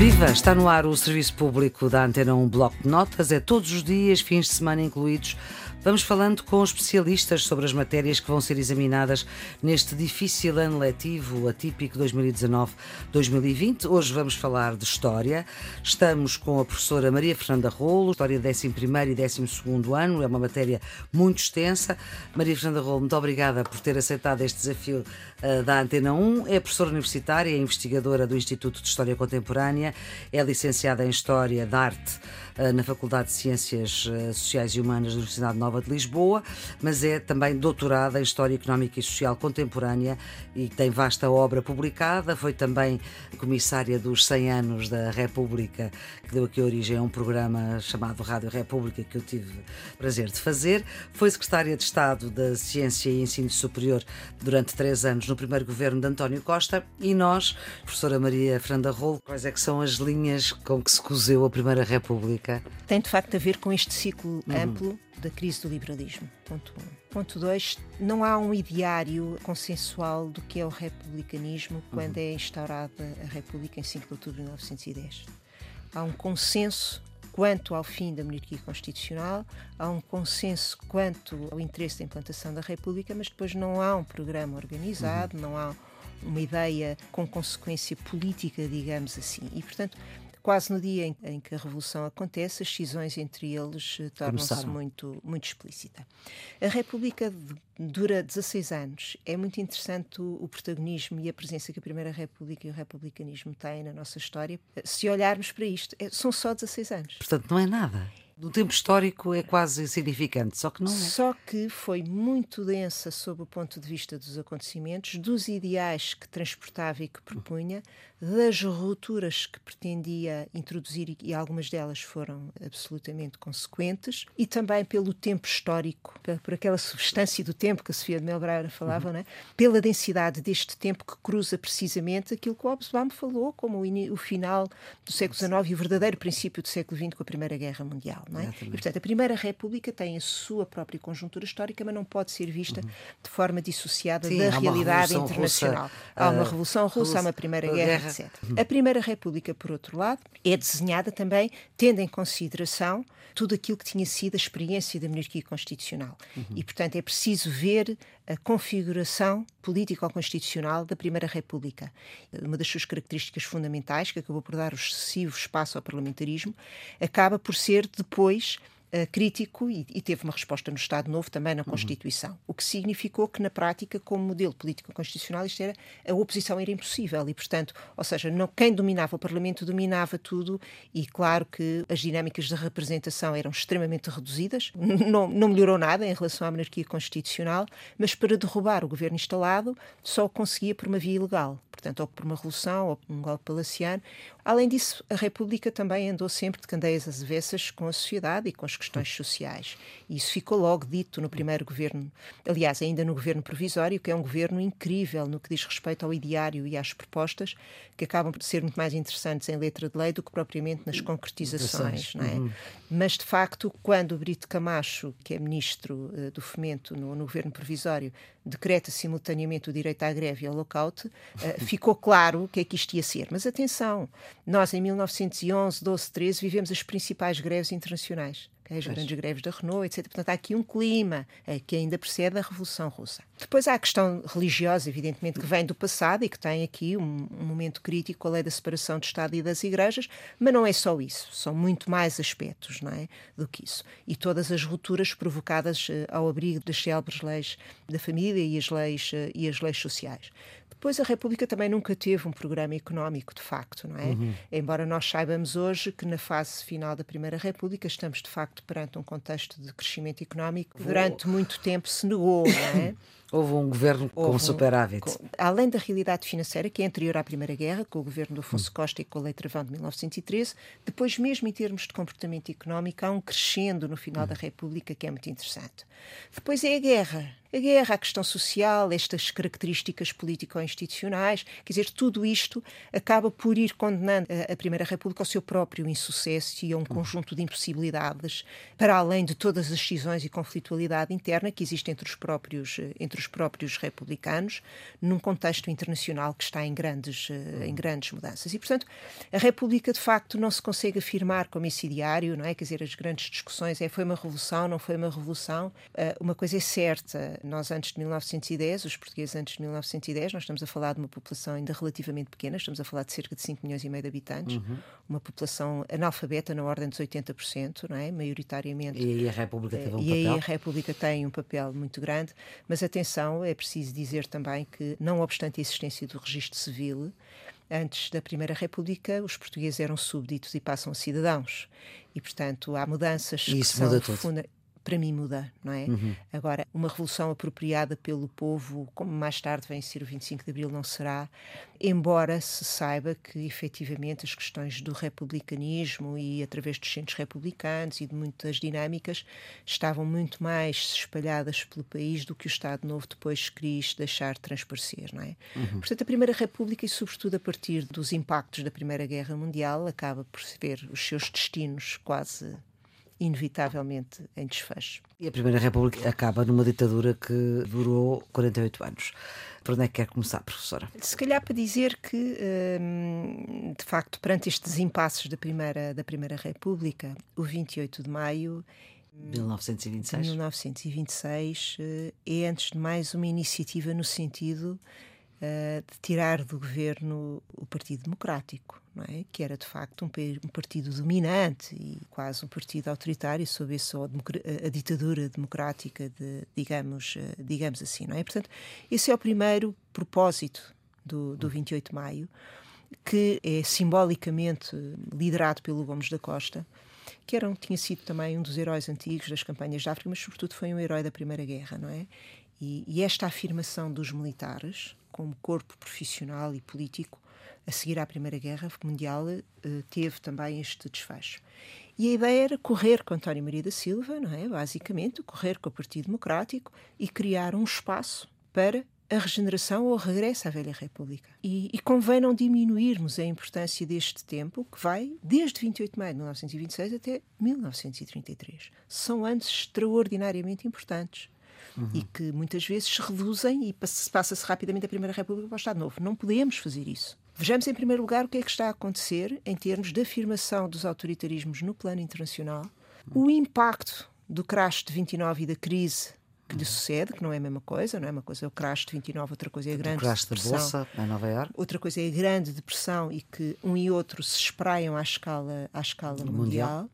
Viva! Está no ar o serviço público da Antena 1 Bloco de Notas. É todos os dias, fins de semana incluídos. Vamos falando com especialistas sobre as matérias que vão ser examinadas neste difícil ano letivo atípico 2019-2020. Hoje vamos falar de História. Estamos com a professora Maria Fernanda Rolo, História 11 e 12 ano. É uma matéria muito extensa. Maria Fernanda Rolo, muito obrigada por ter aceitado este desafio uh, da Antena 1. É professora universitária, é investigadora do Instituto de História Contemporânea, é licenciada em História da Arte na Faculdade de Ciências uh, Sociais e Humanas da Universidade Nova de Lisboa, mas é também doutorada em História Económica e Social Contemporânea e tem vasta obra publicada. Foi também comissária dos 100 anos da República, que deu aqui origem a um programa chamado Rádio República, que eu tive prazer de fazer. Foi secretária de Estado da Ciência e Ensino Superior durante três anos no primeiro governo de António Costa e nós, professora Maria Fernanda Rolo, quais é que são as linhas com que se cozeu a Primeira República? Tem de facto a ver com este ciclo uhum. amplo da crise do liberalismo. Ponto 1. Um. Ponto 2. Não há um ideário consensual do que é o republicanismo quando uhum. é instaurada a República em 5 de outubro de 1910. Há um consenso quanto ao fim da monarquia constitucional, há um consenso quanto ao interesse da implantação da República, mas depois não há um programa organizado, uhum. não há uma ideia com consequência política, digamos assim. E, portanto, quase no dia em, em, que a revolução acontece, as cisões entre eles eh, tornam-se muito, muito explícita. A República dura 16 anos. É muito interessante o, o, protagonismo e a presença que a Primeira República e o republicanismo têm na nossa história. Se olharmos para isto, é, são só 16 anos. Portanto, não é nada do tempo histórico é quase insignificante, só que não é. Só que foi muito densa sob o ponto de vista dos acontecimentos, dos ideais que transportava e que propunha, das rupturas que pretendia introduzir e algumas delas foram absolutamente consequentes, e também pelo tempo histórico, por aquela substância do tempo que a Sofia de Melbreira falava, uhum. né? pela densidade deste tempo que cruza precisamente aquilo que o Hobsbawm falou como o, o final do século XIX e o verdadeiro princípio do século XX com a Primeira Guerra Mundial. Não é? E, portanto, a Primeira República tem a sua própria conjuntura histórica, mas não pode ser vista uhum. de forma dissociada Sim, da realidade internacional. Russa, há uma Revolução Russa, Russa, há uma Primeira guerra. Etc. A Primeira República, por outro lado, é desenhada também tendo em consideração tudo aquilo que tinha sido a experiência da monarquia constitucional. Uhum. E, portanto, é preciso ver a configuração político-constitucional da Primeira República. Uma das suas características fundamentais, que acabou por dar o excessivo espaço ao parlamentarismo, acaba por ser depois uh, crítico e, e, teve uma resposta no Estado Novo, também na uhum. Constituição. Uhum. O que significou que, na prática, como modelo político-constitucional, isto era a oposição era impossível e, portanto, ou seja, não, quem dominava o Parlamento dominava tudo e, claro, que as dinâmicas de representação eram extremamente reduzidas, não, não melhorou nada em relação à monarquia constitucional, mas para derrubar o governo instalado só conseguia por uma via ilegal, portanto, ou por uma revolução ou por um golpe palaciano. Além disso, a República também andou sempre de candeias às avessas com a sociedade e com as questões sociais. E isso ficou logo dito no primeiro governo, aliás, ainda no governo provisório, que é um governo incrível no que diz respeito ao ideário e às propostas, que acabam por ser muito mais interessantes em letra de lei do que propriamente nas concretizações. Não é? Uhum. Mas, de facto, quando o Brito Camacho, que é ministro uh, do Fomento no, no governo provisório, decreta simultaneamente o direito à greve e ao lockout, uh, ficou claro o que é que isto ia ser. Mas atenção, nós em 1911, 12, 13 vivemos as principais greves internacionais as grandes greves da Renault, etc. Portanto, há aqui um clima é, que ainda precede a Revolução Russa. Depois há a questão religiosa, evidentemente, que vem do passado e que tem aqui um, um momento crítico, a lei da separação do Estado e das igrejas, mas não é só isso, são muito mais aspectos não é, do que isso. E todas as rupturas provocadas uh, ao abrigo das célebres leis da família e as leis, uh, e as leis sociais. Depois a República também nunca teve um programa económico, de facto, não é? Uhum. Embora nós saibamos hoje que na fase final da Primeira República estamos de facto perante um contexto de crescimento económico que durante muito tempo se negou, não é? Houve um governo Houve com superávit. Com, além da realidade financeira, que é anterior à Primeira Guerra, com o governo do Afonso hum. Costa e com a Lei Travão de 1913, depois, mesmo em termos de comportamento económico, há um crescendo no final hum. da República que é muito interessante. Depois é a guerra. A guerra, a questão social, estas características político institucionais. Quer dizer, tudo isto acaba por ir condenando a, Primeira República ao seu próprio insucesso e a um conjunto de impossibilidades, para além de todas as decisões e conflitualidade interna que existe entre os próprios, entre os próprios republicanos, num contexto internacional que está em grandes, em grandes mudanças. E, portanto, a República, de facto, não se consegue afirmar como esse ideário, não é? Quer dizer, as grandes discussões é foi uma revolução, não foi uma revolução. Uh, uma coisa é certa, nós antes de 1910, os portugueses antes de 1910, nós estamos a falar de uma população ainda relativamente pequena, estamos a falar de cerca de 5 milhões e meio de habitantes, uhum. uma população analfabeta na ordem dos 80%, não é? Maioritariamente. E aí a República teve um e papel. E aí a República tem um papel muito grande, mas atenção, é preciso dizer também que, não obstante a existência do registro civil, Antes da Primeira República, os portugueses eram súbditos e passam a cidadãos. E, portanto, há mudanças e isso que muda são tudo para mim muda, não é? Uhum. Agora, uma revolução apropriada pelo povo, como mais tarde vem ser o 25 de Abril, não será, embora se saiba que efetivamente as questões do republicanismo e através dos centros republicanos e de muitas dinâmicas estavam muito mais espalhadas pelo país do que o Estado Novo depois quis deixar transparecer, não é? Uhum. Portanto, a Primeira República e sobretudo a partir dos impactos da Primeira Guerra Mundial acaba por ver os seus destinos quase inevitavelmente em desfecho. E a Primeira República acaba numa ditadura que durou 48 anos. Por onde é que quer começar, professora? Se calhar para dizer que, hum, de facto, perante estes impasses da Primeira, da Primeira República, o 28 de maio 1926. 1926 eh, é, antes de mais, uma iniciativa no sentido uh, de tirar do governo o Partido Democrático, é? que era de facto um, um, partido dominante e quase um partido autoritário sob essa a, a ditadura democrática, de, digamos, uh, digamos assim. Não é? Portanto, esse é o primeiro propósito do, do 28 de maio, que é simbolicamente liderado pelo Gomes da Costa, que era, tinha sido também um dos heróis antigos das campanhas de África, mas sobretudo foi um herói da Primeira Guerra, não é? E, e esta afirmação dos militares, como corpo profissional e político, a seguir à Primeira Guerra Mundial, eh, teve também este desfecho. E a ideia era correr com António Maria da Silva, não é? basicamente, correr com o Partido Democrático e criar um espaço para a regeneração ou o regresso à velha República. E, e, convém não diminuirmos a importância deste tempo, que vai desde 28 de maio de 1926 até 1933. São anos extraordinariamente importantes uhum. e que muitas vezes se reduzem e passa-se rapidamente a Primeira República para o Estado Novo. Não podemos fazer isso. Vejamos, em primeiro lugar, o que é que está a acontecer em termos de afirmação dos autoritarismos no plano internacional, o impacto do crash de 29 e da crise que lhe sucede, que não é a mesma coisa, não é uma coisa é o crash de 29, outra coisa é a grande o crash depressão. da Bolsa em Nova Iorque. Outra coisa é a grande depressão e que um e outro se espraiam à escala, à escala mundial. mundial.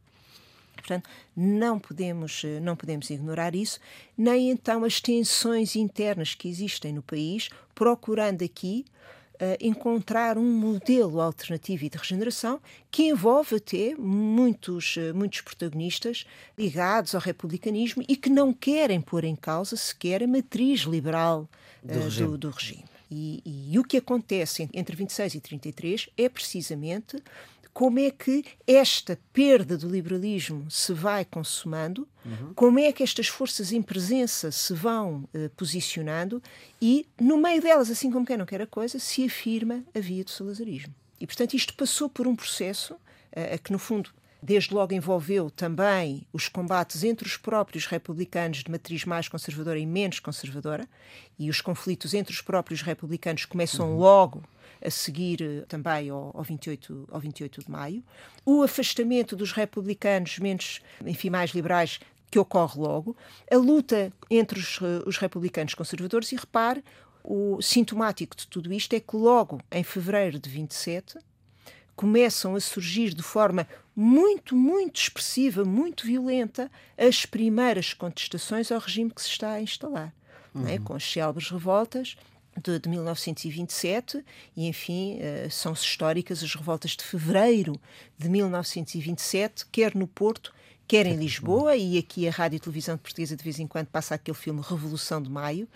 Portanto, não podemos, eh, não podemos ignorar isso, nem então as tensões internas que existem no país, procurando aqui encontrar um modelo alternativo e de regeneração que envolve até muitos, uh, muitos protagonistas ligados ao republicanismo e que não querem pôr em causa sequer a matriz liberal uh, do, regime. Do, do regime. E, e, e o que acontece entre 26 e 33 é precisamente como é que esta perda do liberalismo se vai consumando, uhum. como é que estas forças em presença se vão uh, posicionando e, no meio delas, assim como quem não quer a coisa, se afirma a via do salazarismo. E, portanto, isto passou por um processo uh, que, no fundo, desde logo envolveu também os combates entre os próprios republicanos de matriz mais conservadora e menos conservadora, e os conflitos entre os próprios republicanos começam uhum. logo a seguir eh, também ao, ao, 28, ao 28 de maio, o afastamento dos republicanos menos, enfim, mais liberais que ocorre logo, a luta entre os, eh, os republicanos conservadores e repare, o sintomático de tudo isto é que logo em fevereiro de 27 começam a surgir de forma muito, muito expressiva, muito violenta, as primeiras contestações ao regime que se está a instalar, é? uhum. é? com as célebres revoltas de, de 1927 e, enfim, uh, são históricas as revoltas de fevereiro de 1927, quer no Porto, quer em Lisboa, e aqui a Rádio e Televisão Portuguesa de vez em quando passa aquele filme Revolução de Maio,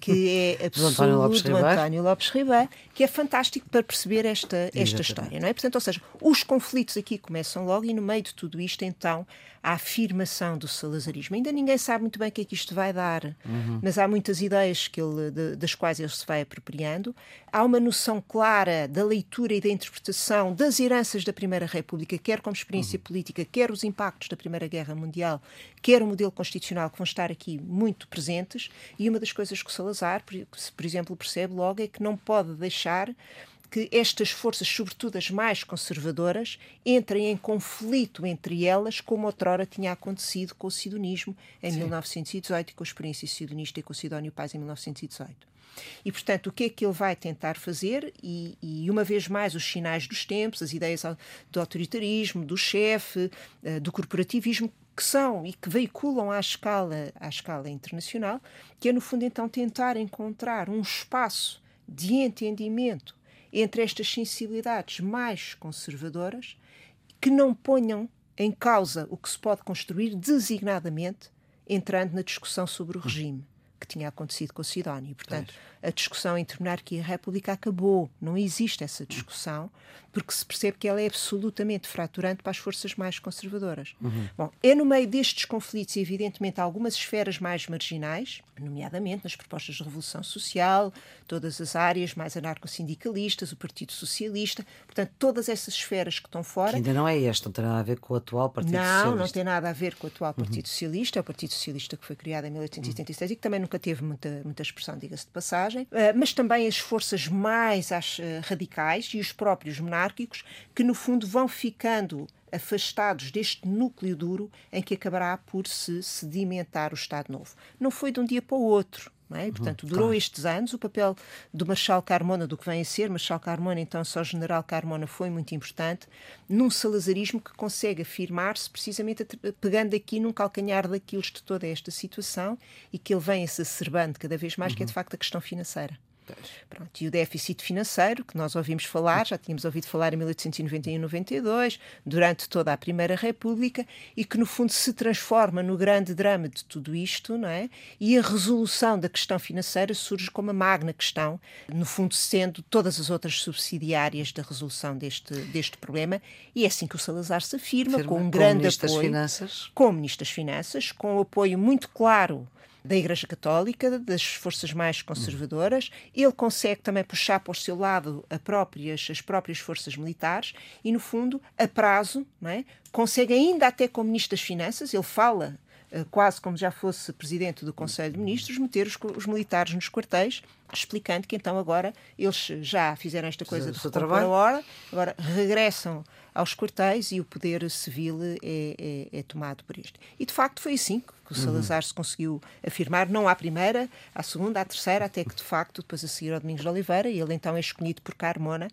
que é absurdo, do António Lopes, do António Lopes Ribeiro, que é fantástico para perceber esta, esta história, não é? Portanto, ou seja, os conflitos aqui começam logo e no meio de tudo isto, então, a afirmação do salazarismo. Ainda ninguém sabe muito bem o que é que isto vai dar, uhum. mas há muitas ideias que ele, de, das quais ele se vai apropriando. Há uma noção clara da leitura e da interpretação das heranças da Primeira República, quer como experiência uhum. política, quer os impactos da Primeira Guerra Mundial, quer o modelo constitucional, que vão estar aqui muito presentes. E uma das coisas que o Salazar, por, por exemplo, percebe logo é que não pode deixar que estas forças, sobretudo as mais conservadoras, entrem em conflito entre elas, como outrora tinha acontecido com o sidonismo em Sim. 1918 e com a experiência sidonista e com o Sidónio Paz em 1918. E, portanto, o que é que ele vai tentar fazer? E, e, uma vez mais, os sinais dos tempos, as ideias do autoritarismo, do chefe, eh, do corporativismo, que são e que veiculam à escala, à escala internacional, que é, no fundo, então, tentar encontrar um espaço de entendimento entre estas sensibilidades mais conservadoras que não ponham em causa o que se pode construir designadamente entrando na discussão sobre o regime que tinha acontecido com a Sidónia. Portanto, a discussão entre monarquia e república acabou. Não existe essa discussão, porque se percebe que ela é absolutamente fraturante para as forças mais conservadoras. Uhum. Bom, é no meio destes conflitos, evidentemente, algumas esferas mais marginais, nomeadamente nas propostas de revolução social, todas as áreas mais anarco-sindicalistas, o Partido Socialista, portanto, todas essas esferas que estão fora. Que ainda não é este, não tem nada a ver com o atual Partido não, Socialista. Não, não tem nada a ver com o atual uhum. Partido uhum. Socialista, é o Partido Socialista que foi criado em 1876 uhum. e que também nunca teve muita, muita expressão, diga-se de passagem, uh, mas também as forças mais as, uh, radicais e os próprios monárquicos, que no fundo vão ficando afastados deste núcleo duro em que acabará por se sedimentar o Estado Novo. Não foi de um dia para o outro. É? Uhum, portanto, durou claro. estes anos. O papel do Marshal Carmona, do que vem a ser, Marshal Carmona, então só General Carmona, foi muito importante, num salazarismo que consegue afirmar-se precisamente pegando aqui num calcanhar daquilo de toda esta situação e que ele vem a se acerbando cada vez mais, uhum. que é de uhum. facto a questão financeira. Pronto, e o déficit financeiro, que nós ouvimos falar, já tínhamos ouvido falar em 1891-92, durante toda a Primeira República, e que no fundo se transforma no grande drama de tudo isto, não é? E a resolução da questão financeira surge como a magna questão, no fundo sendo todas as outras subsidiárias da resolução deste, deste problema, e é assim que o Salazar se afirma, Firma, com um grande apoio. Finanças. Com o Ministro das Finanças, com o apoio muito claro da Igreja Católica, das forças mais conservadoras. Ele consegue também puxar para o seu lado próprias, as próprias forças militares e, no fundo, a prazo, não é? consegue ainda até com o Ministro das Finanças, ele fala eh, quase como já fosse presidente do Conselho de Ministros, meter os, os, militares nos quartéis, explicando que então agora eles já fizeram esta coisa de trabalho a hora, agora regressam aos quartéis e o poder civil é, é, é tomado por isto. E de facto foi assim que o Salazar uhum. se conseguiu afirmar, não à primeira, à segunda, à terceira, até que de facto, depois a seguir ao Domingos de Oliveira, e ele então é escolhido por Carmona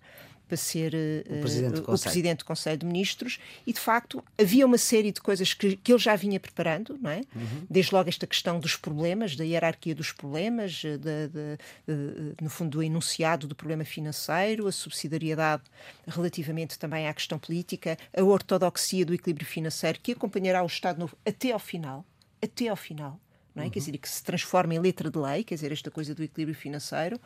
para ser uh, o, presidente o, presidente do Conselho de Ministros e de facto havia uma série de coisas que, que ele já vinha preparando, não é? Uhum. Desde logo esta questão dos problemas, da hierarquia dos problemas, de, de, de, no fundo do enunciado do problema financeiro, a subsidiariedade relativamente também à questão política, a ortodoxia do equilíbrio financeiro que acompanhará o Estado Novo até ao final até ao final. Não é? Uhum. Quer dizer, que se transforma em letra de lei, quer dizer, esta coisa do equilíbrio financeiro,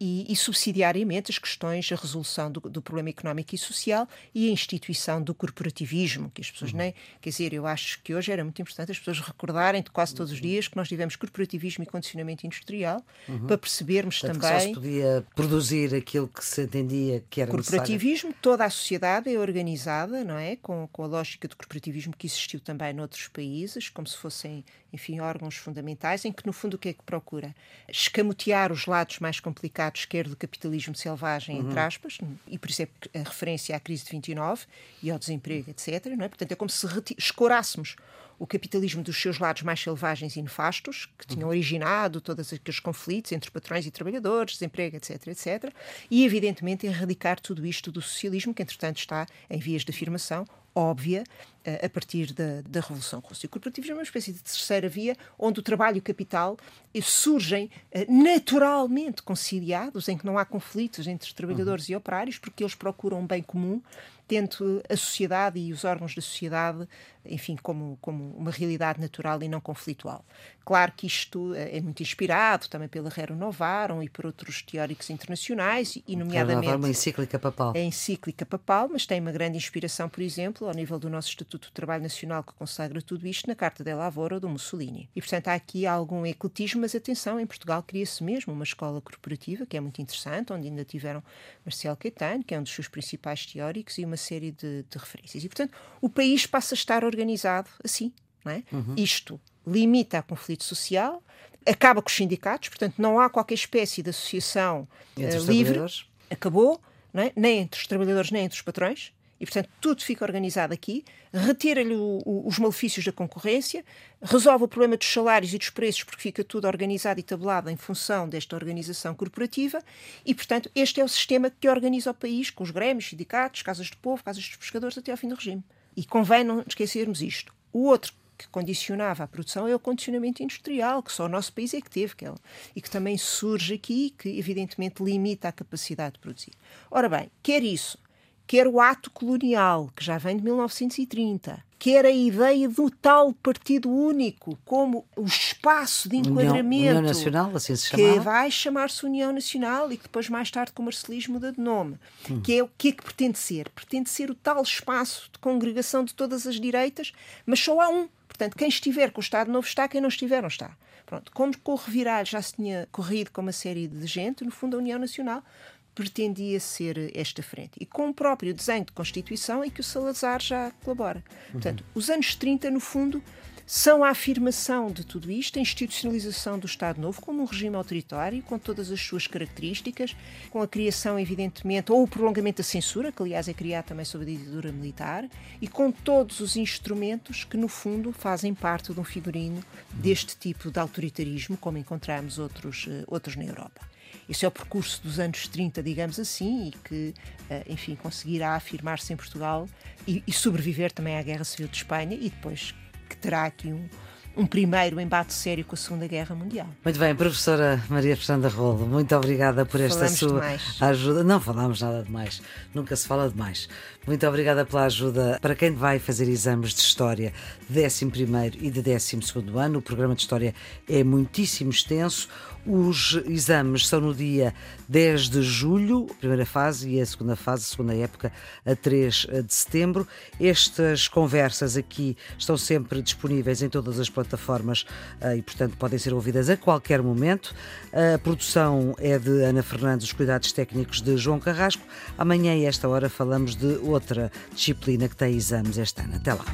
e, e subsidiariamente as questões, a resolução do, do, problema económico e social e a instituição do corporativismo, que as pessoas uhum. nem. Quer dizer, eu acho que hoje era muito importante as pessoas recordarem de quase todos os uhum. dias que nós tivemos corporativismo e condicionamento industrial uhum. para percebermos Portanto, também. Que só se podia produzir aquilo que se entendia que era corporativismo, necessário. toda a sociedade é organizada, não é? Com, com a lógica do corporativismo que existiu também noutros países, como se fossem enfim, órgãos fundamentais, em que, no fundo, o que é que procura? Escamotear os lados mais complicados, quer do capitalismo selvagem, uhum. entre aspas, e por isso é a referência à crise de 29 e ao desemprego, etc. Não é? Portanto, é como se escorássemos o capitalismo dos seus lados mais selvagens e nefastos, que tinham originado todos aqueles conflitos entre patrões e trabalhadores, desemprego, etc., etc., e, evidentemente, erradicar tudo isto do socialismo, que, entretanto, está em vias de afirmação, óbvia eh, a partir da, da Revolução Russa. O corporativismo é uma espécie de terceira via onde o trabalho e o capital eh, surgem eh, naturalmente conciliados, em que não há conflitos entre trabalhadores uhum. e operários, porque eles procuram um bem comum tendo a sociedade e os órgãos da sociedade enfim, como, como uma realidade natural e não conflitual. Claro que isto é muito inspirado também pela Rero Novarum e por outros teóricos internacionais, e nomeadamente... É uma encíclica papal. É encíclica papal, mas tem uma grande inspiração, por exemplo, ao nível do nosso Estatuto do Trabalho Nacional, que consagra tudo isto, na Carta de Lavoro do Mussolini. E, portanto, há aqui algum ecletismo, mas atenção, em Portugal cria-se mesmo uma escola corporativa, que é muito interessante, onde ainda tiveram Marcelo Caetano, que é um dos seus principais teóricos, e uma série de, de referências. E, portanto, o país passa a estar organizado assim, não é? Uhum. Isto limita a conflito social, acaba com os sindicatos, portanto, não há qualquer espécie de associação uh, livre. Acabou, é? nem entre os trabalhadores, nem entre os patrões. E, portanto, tudo fica organizado aqui, retira-lhe os malefícios da concorrência, resolve o problema dos salários e dos preços, porque fica tudo organizado e tabulado em função desta organização corporativa, e, portanto, este é o sistema que organiza o país, com os grêmios, sindicatos, casas de povo, casas dos pescadores, até ao fim do regime. E convém não esquecermos isto. O outro que condicionava a produção é o condicionamento industrial, que só o nosso país é que teve, que é, e que também surge aqui, que evidentemente limita a capacidade de produzir. Ora bem, quer isso, quer o ato colonial, que já vem de 1930, quer a ideia do tal partido único como o espaço de enquadramento União, União Nacional, assim se chamava. que vai chamar-se União Nacional e que depois mais tarde com o marcelismo muda de nome, hum. que é o que é que pretende ser? Pretende ser o tal espaço de congregação de todas as direitas, mas só há um. Portanto, quem estiver com o Estado Novo está, quem não estiver não está. Pronto, como com o revirar já se tinha corrido com uma série de gente, no fundo a União Nacional pretendia ser esta frente. E com o próprio desenho de Constituição em que o Salazar já colabora. Uhum. Portanto, os anos 30, no fundo, são a afirmação de tudo isto, a institucionalização do Estado Novo como um regime autoritário, com todas as suas características, com a criação, evidentemente, ou o prolongamento da censura, que aliás é criado também sob a ditadura militar, e com todos os instrumentos que, no fundo, fazem parte de um figurino deste tipo de autoritarismo, como encontramos outros, eh, outros na Europa. Esse é o percurso dos anos 30, digamos assim, e que, eh, enfim, conseguirá afirmar-se em Portugal e, e sobreviver também à Guerra Civil de Espanha e depois que terá aqui um, um primeiro embate sério com a Segunda Guerra Mundial. Muito bem, professora Maria Fernanda Rolo, muito obrigada por esta Falamos sua demais. ajuda. Não falamos nada demais, nunca se fala demais. Muito obrigada pela ajuda para quem vai fazer exames de História de 11 e de 12 ano. O programa de História é muitíssimo extenso. Os exames são no dia 10 de julho, primeira fase, e a segunda fase, a segunda época, a 3 de setembro. Estas conversas aqui estão sempre disponíveis em todas as plataformas eh, e, portanto, podem ser ouvidas a qualquer momento. A produção é de Ana Fernandes, os cuidados técnicos de João Carrasco. Amanhã, a esta hora, falamos de outra disciplina que tem exames este ano. Até lá.